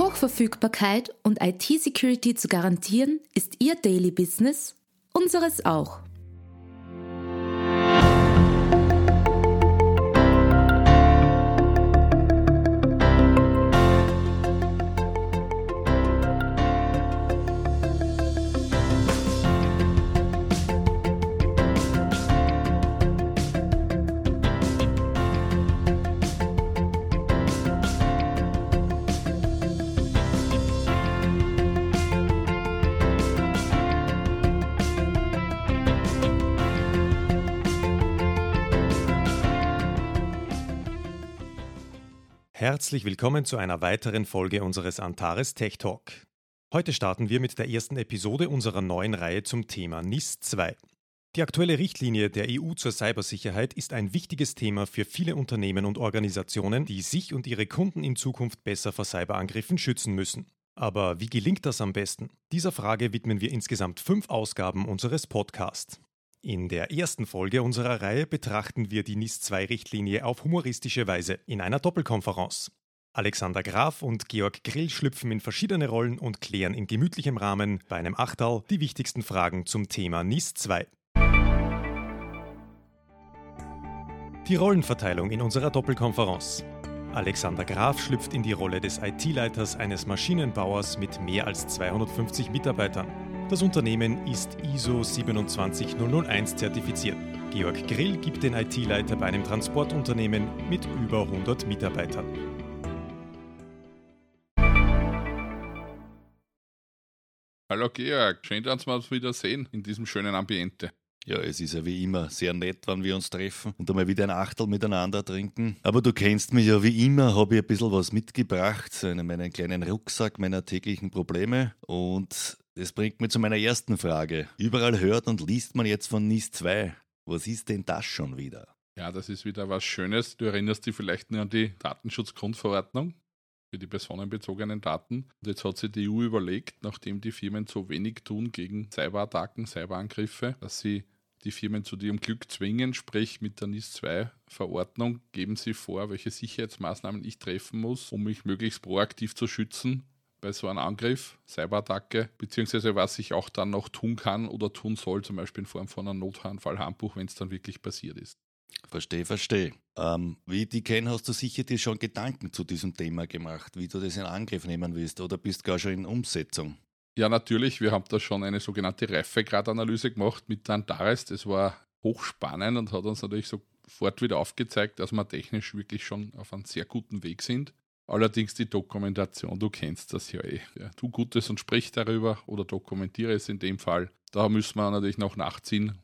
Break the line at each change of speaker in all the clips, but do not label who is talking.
Hochverfügbarkeit und IT-Security zu garantieren, ist Ihr Daily Business, unseres auch.
Herzlich willkommen zu einer weiteren Folge unseres Antares Tech Talk. Heute starten wir mit der ersten Episode unserer neuen Reihe zum Thema NIS 2. Die aktuelle Richtlinie der EU zur Cybersicherheit ist ein wichtiges Thema für viele Unternehmen und Organisationen, die sich und ihre Kunden in Zukunft besser vor Cyberangriffen schützen müssen. Aber wie gelingt das am besten? Dieser Frage widmen wir insgesamt fünf Ausgaben unseres Podcasts. In der ersten Folge unserer Reihe betrachten wir die NIS-2-Richtlinie auf humoristische Weise in einer Doppelkonferenz. Alexander Graf und Georg Grill schlüpfen in verschiedene Rollen und klären in gemütlichem Rahmen bei einem Achtal die wichtigsten Fragen zum Thema NIS 2. Die Rollenverteilung in unserer Doppelkonferenz. Alexander Graf schlüpft in die Rolle des IT-Leiters eines Maschinenbauers mit mehr als 250 Mitarbeitern. Das Unternehmen ist ISO 27001 zertifiziert. Georg Grill gibt den IT-Leiter bei einem Transportunternehmen mit über 100 Mitarbeitern.
Hallo Georg, schön, dass wir uns wieder sehen in diesem schönen Ambiente.
Ja, es ist ja wie immer sehr nett, wenn wir uns treffen und einmal wieder ein Achtel miteinander trinken. Aber du kennst mich ja wie immer, habe ich ein bisschen was mitgebracht, in meinen kleinen Rucksack meiner täglichen Probleme. Und das bringt mich zu meiner ersten Frage. Überall hört und liest man jetzt von NIS 2. Was ist denn das schon wieder?
Ja, das ist wieder was Schönes. Du erinnerst dich vielleicht nur an die Datenschutzgrundverordnung für die personenbezogenen Daten. Und jetzt hat sich die EU überlegt, nachdem die Firmen so wenig tun gegen Cyberattacken, Cyberangriffe, dass sie die Firmen zu ihrem Glück zwingen, sprich mit der NIS-2-Verordnung geben sie vor, welche Sicherheitsmaßnahmen ich treffen muss, um mich möglichst proaktiv zu schützen bei so einem Angriff, Cyberattacke, beziehungsweise was ich auch dann noch tun kann oder tun soll, zum Beispiel in Form von einem Notfallhandbuch, wenn es dann wirklich passiert ist.
Verstehe, verstehe. Ähm, wie die kenne, hast du sicher dir schon Gedanken zu diesem Thema gemacht, wie du das in Angriff nehmen willst oder bist gar schon in Umsetzung?
Ja, natürlich. Wir haben da schon eine sogenannte Reifegradanalyse gemacht mit Antares. Das war hochspannend und hat uns natürlich sofort wieder aufgezeigt, dass wir technisch wirklich schon auf einem sehr guten Weg sind. Allerdings die Dokumentation, du kennst das ja eh. Ja, tu Gutes und sprich darüber oder dokumentiere es in dem Fall. Da müssen wir natürlich noch nachziehen.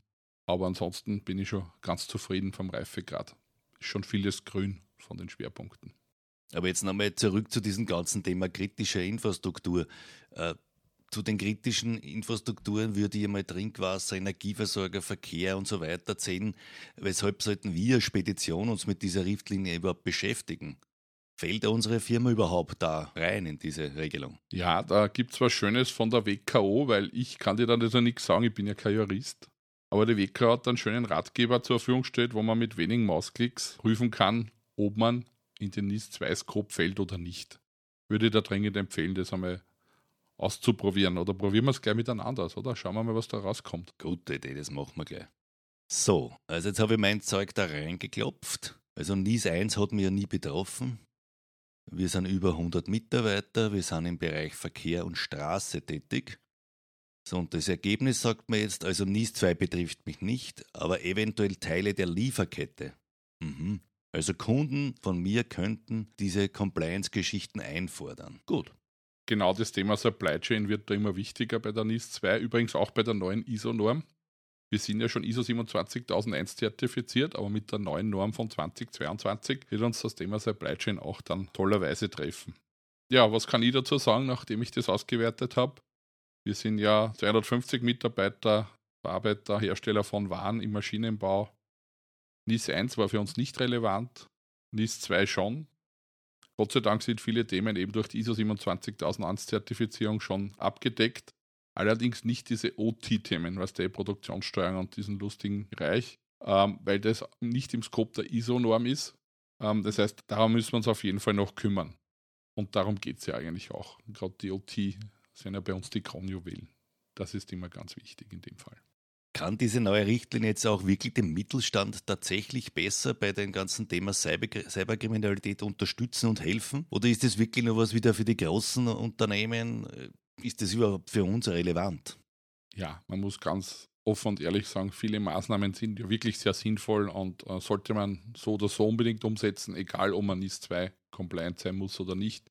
Aber ansonsten bin ich schon ganz zufrieden vom Reifegrad. Ist schon vieles grün von den Schwerpunkten.
Aber jetzt nochmal zurück zu diesem ganzen Thema kritischer Infrastruktur. Äh, zu den kritischen Infrastrukturen würde ich mal Trinkwasser, Energieversorger, Verkehr und so weiter zählen. Weshalb sollten wir Spedition uns mit dieser Richtlinie überhaupt beschäftigen? Fällt unsere Firma überhaupt da rein in diese Regelung?
Ja, da gibt es was Schönes von der WKO, weil ich kann dir dann also nichts sagen, ich bin ja kein Jurist. Aber die WKO hat einen schönen Ratgeber zur Verfügung gestellt, wo man mit wenigen Mausklicks prüfen kann, ob man in den NIS-2-Scope fällt oder nicht. Würde ich da dringend empfehlen, das einmal auszuprobieren. Oder probieren wir es gleich miteinander aus, oder? Schauen wir mal, was da rauskommt.
Gute Idee, das machen wir gleich. So, also jetzt habe ich mein Zeug da reingeklopft. Also NIS 1 hat mich ja nie betroffen. Wir sind über 100 Mitarbeiter, wir sind im Bereich Verkehr und Straße tätig. So, und das Ergebnis sagt mir jetzt, also NIS 2 betrifft mich nicht, aber eventuell Teile der Lieferkette. Mhm. Also Kunden von mir könnten diese Compliance-Geschichten einfordern. Gut.
Genau das Thema Supply Chain wird da immer wichtiger bei der NIS 2, übrigens auch bei der neuen ISO-Norm. Wir sind ja schon ISO 27001 zertifiziert, aber mit der neuen Norm von 2022 wird uns das Thema Supply Chain auch dann tollerweise treffen. Ja, was kann ich dazu sagen, nachdem ich das ausgewertet habe? Wir sind ja 250 Mitarbeiter, Arbeiter, Hersteller von Waren im Maschinenbau. NIS 1 war für uns nicht relevant, NIS 2 schon. Gott sei Dank sind viele Themen eben durch die ISO 27001 Zertifizierung schon abgedeckt. Allerdings nicht diese OT-Themen, was der Produktionssteuerung und diesen lustigen Bereich, ähm, weil das nicht im Scope der ISO-Norm ist. Ähm, das heißt, darum müssen wir uns auf jeden Fall noch kümmern. Und darum geht es ja eigentlich auch. Gerade die OT sind ja bei uns die Kronjuwelen. Das ist immer ganz wichtig in dem Fall.
Kann diese neue Richtlinie jetzt auch wirklich den Mittelstand tatsächlich besser bei dem ganzen Thema Cyber Cyberkriminalität unterstützen und helfen? Oder ist das wirklich nur was wieder für die großen Unternehmen? Ist das überhaupt für uns relevant?
Ja, man muss ganz offen und ehrlich sagen, viele Maßnahmen sind ja wirklich sehr sinnvoll und äh, sollte man so oder so unbedingt umsetzen, egal ob man NIS 2 compliant sein muss oder nicht.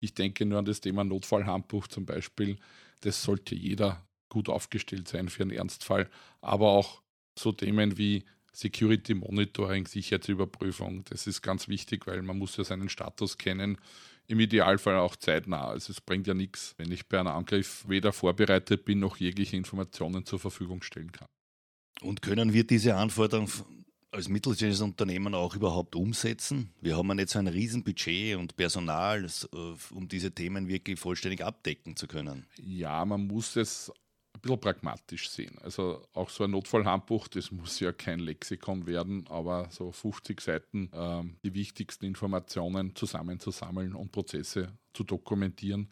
Ich denke nur an das Thema Notfallhandbuch zum Beispiel. Das sollte jeder gut aufgestellt sein für einen Ernstfall, aber auch so Themen wie Security Monitoring, Sicherheitsüberprüfung, das ist ganz wichtig, weil man muss ja seinen Status kennen, im Idealfall auch zeitnah. Also es bringt ja nichts, wenn ich bei einem Angriff weder vorbereitet bin, noch jegliche Informationen zur Verfügung stellen kann.
Und können wir diese Anforderungen als mittelständisches Unternehmen auch überhaupt umsetzen? Wir haben ja nicht so ein Riesenbudget und Personal, äh, um diese Themen wirklich vollständig abdecken zu können.
Ja, man muss es bisschen pragmatisch sehen. Also auch so ein Notfallhandbuch, das muss ja kein Lexikon werden, aber so 50 Seiten ähm, die wichtigsten Informationen zusammenzusammeln und Prozesse zu dokumentieren.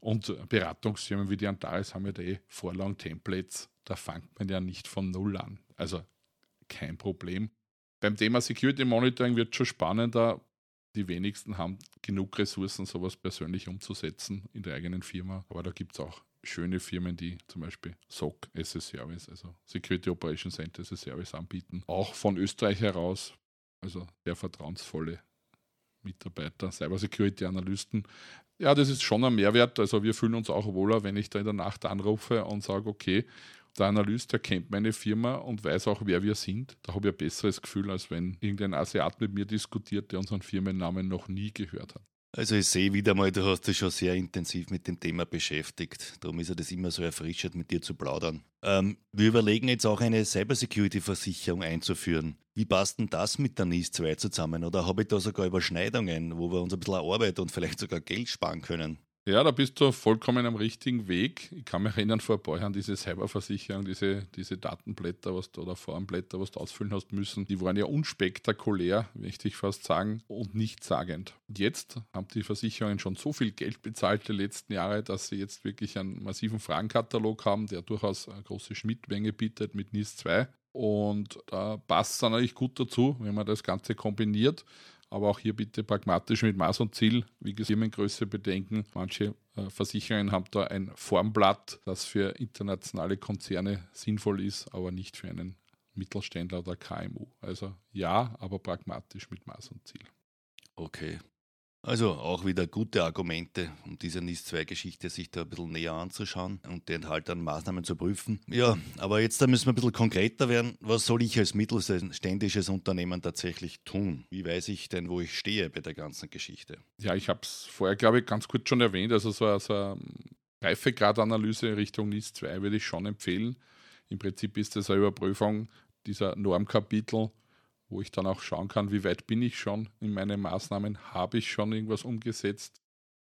Und Beratungsfirmen wie die Antares haben ja eh vorlang Templates, da fängt man ja nicht von Null an. Also kein Problem. Beim Thema Security Monitoring wird schon spannender. Die wenigsten haben genug Ressourcen, sowas persönlich umzusetzen in der eigenen Firma. Aber da gibt es auch schöne Firmen, die zum Beispiel SOC as a Service, also Security Operation Center as a Service anbieten. Auch von Österreich heraus, also sehr vertrauensvolle Mitarbeiter, Cybersecurity Analysten. Ja, das ist schon ein Mehrwert. Also wir fühlen uns auch wohler, wenn ich da in der Nacht anrufe und sage, okay, der Analyst, der kennt meine Firma und weiß auch, wer wir sind. Da habe ich ein besseres Gefühl, als wenn irgendein Asiat mit mir diskutiert, der unseren Firmennamen noch nie gehört hat.
Also ich sehe wieder mal, du hast dich schon sehr intensiv mit dem Thema beschäftigt. Darum ist ja das immer so erfrischend, mit dir zu plaudern. Ähm, wir überlegen jetzt auch eine Cybersecurity-Versicherung einzuführen. Wie passt denn das mit der NIS 2 zusammen? Oder habe ich da sogar Überschneidungen, wo wir uns ein bisschen Arbeit und vielleicht sogar Geld sparen können?
Ja, da bist du vollkommen am richtigen Weg. Ich kann mich erinnern, vor ein paar Jahren diese Cyberversicherung, diese, diese Datenblätter was du, oder Formblätter, was du ausfüllen hast müssen, die waren ja unspektakulär, möchte ich fast sagen, und nichtssagend. Jetzt haben die Versicherungen schon so viel Geld bezahlt die letzten Jahre, dass sie jetzt wirklich einen massiven Fragenkatalog haben, der durchaus eine große Schnittmenge bietet mit NIS 2. Und da passt es dann eigentlich gut dazu, wenn man das Ganze kombiniert. Aber auch hier bitte pragmatisch mit Maß und Ziel, wie gesagt, Firmengröße bedenken. Manche äh, Versicherungen haben da ein Formblatt, das für internationale Konzerne sinnvoll ist, aber nicht für einen Mittelständler oder KMU. Also ja, aber pragmatisch mit Maß und Ziel.
Okay, also auch wieder gute Argumente, um diese NIS-2-Geschichte sich da ein bisschen näher anzuschauen und die enthaltenen Maßnahmen zu prüfen. Ja, aber jetzt da müssen wir ein bisschen konkreter werden. Was soll ich als mittelständisches Unternehmen tatsächlich tun? Wie weiß ich denn, wo ich stehe bei der ganzen Geschichte?
Ja, ich habe es vorher, glaube ich, ganz kurz schon erwähnt. Also so, so eine Reifegradanalyse Richtung NIS 2 würde ich schon empfehlen. Im Prinzip ist das eine Überprüfung dieser Normkapitel wo ich dann auch schauen kann, wie weit bin ich schon in meinen Maßnahmen, habe ich schon irgendwas umgesetzt?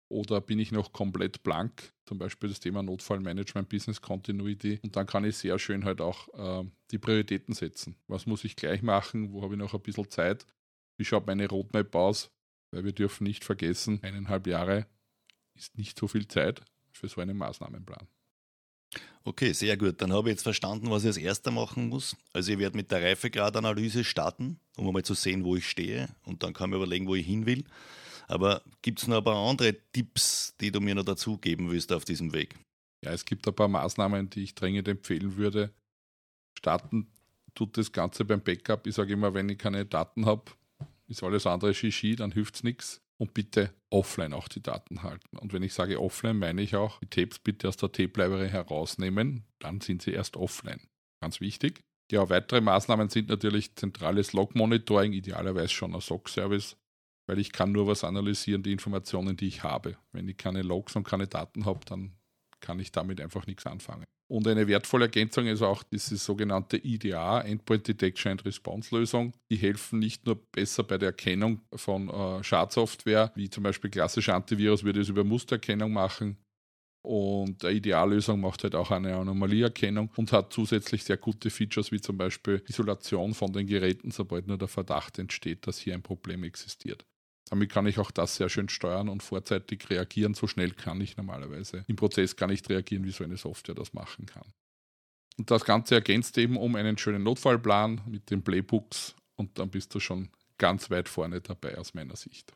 Oder bin ich noch komplett blank, zum Beispiel das Thema Notfallmanagement, Business Continuity. Und dann kann ich sehr schön halt auch äh, die Prioritäten setzen. Was muss ich gleich machen, wo habe ich noch ein bisschen Zeit, wie schaut meine Roadmap aus, weil wir dürfen nicht vergessen, eineinhalb Jahre ist nicht so viel Zeit für so einen Maßnahmenplan.
Okay, sehr gut. Dann habe ich jetzt verstanden, was ich als erster machen muss. Also ich werde mit der Reifegradanalyse starten, um einmal zu sehen, wo ich stehe. Und dann kann ich überlegen, wo ich hin will. Aber gibt es noch ein paar andere Tipps, die du mir noch dazu geben willst auf diesem Weg?
Ja, es gibt ein paar Maßnahmen, die ich dringend empfehlen würde. Starten tut das Ganze beim Backup. Ich sage immer, wenn ich keine Daten habe, ist alles andere Shishi, dann hilft es nichts und bitte offline auch die Daten halten. Und wenn ich sage offline, meine ich auch, die Tapes bitte aus der Tape-Library herausnehmen, dann sind sie erst offline. Ganz wichtig. Ja, weitere Maßnahmen sind natürlich zentrales Log-Monitoring, idealerweise schon ein SOC-Service, weil ich kann nur was analysieren, die Informationen, die ich habe. Wenn ich keine Logs und keine Daten habe, dann kann ich damit einfach nichts anfangen. Und eine wertvolle Ergänzung ist auch diese sogenannte IDA, Endpoint Detection and Response Lösung. Die helfen nicht nur besser bei der Erkennung von äh, Schadsoftware, wie zum Beispiel klassischer Antivirus würde es über Mustererkennung machen. Und eine Ideallösung macht halt auch eine Anomalieerkennung und hat zusätzlich sehr gute Features wie zum Beispiel Isolation von den Geräten, sobald nur der Verdacht entsteht, dass hier ein Problem existiert. Damit kann ich auch das sehr schön steuern und vorzeitig reagieren. So schnell kann ich normalerweise im Prozess gar nicht reagieren, wie so eine Software das machen kann. Und das Ganze ergänzt eben um einen schönen Notfallplan mit den Playbooks und dann bist du schon ganz weit vorne dabei aus meiner Sicht.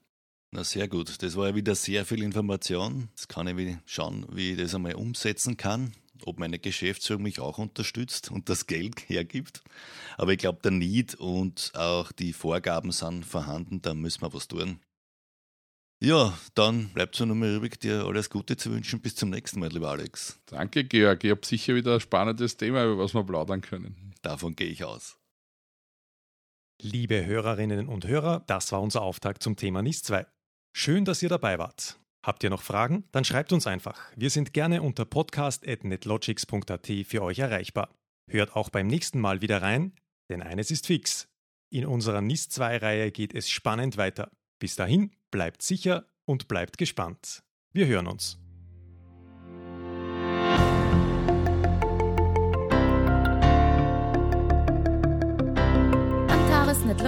Na sehr gut. Das war ja wieder sehr viel Information. Jetzt kann ich schauen, wie ich das einmal umsetzen kann, ob meine Geschäftsführung mich auch unterstützt und das Geld hergibt. Aber ich glaube, der Need und auch die Vorgaben sind vorhanden, da müssen wir was tun. Ja, dann bleibt es nur mehr übrig, dir alles Gute zu wünschen. Bis zum nächsten Mal, lieber Alex.
Danke, Georg. Ich habe sicher wieder ein spannendes Thema, über was wir plaudern können.
Davon gehe ich aus.
Liebe Hörerinnen und Hörer, das war unser Auftakt zum Thema NIS 2. Schön, dass ihr dabei wart. Habt ihr noch Fragen? Dann schreibt uns einfach. Wir sind gerne unter podcast.netlogics.at für euch erreichbar. Hört auch beim nächsten Mal wieder rein, denn eines ist fix. In unserer NIS 2-Reihe geht es spannend weiter. Bis dahin, bleibt sicher und bleibt gespannt. Wir hören uns.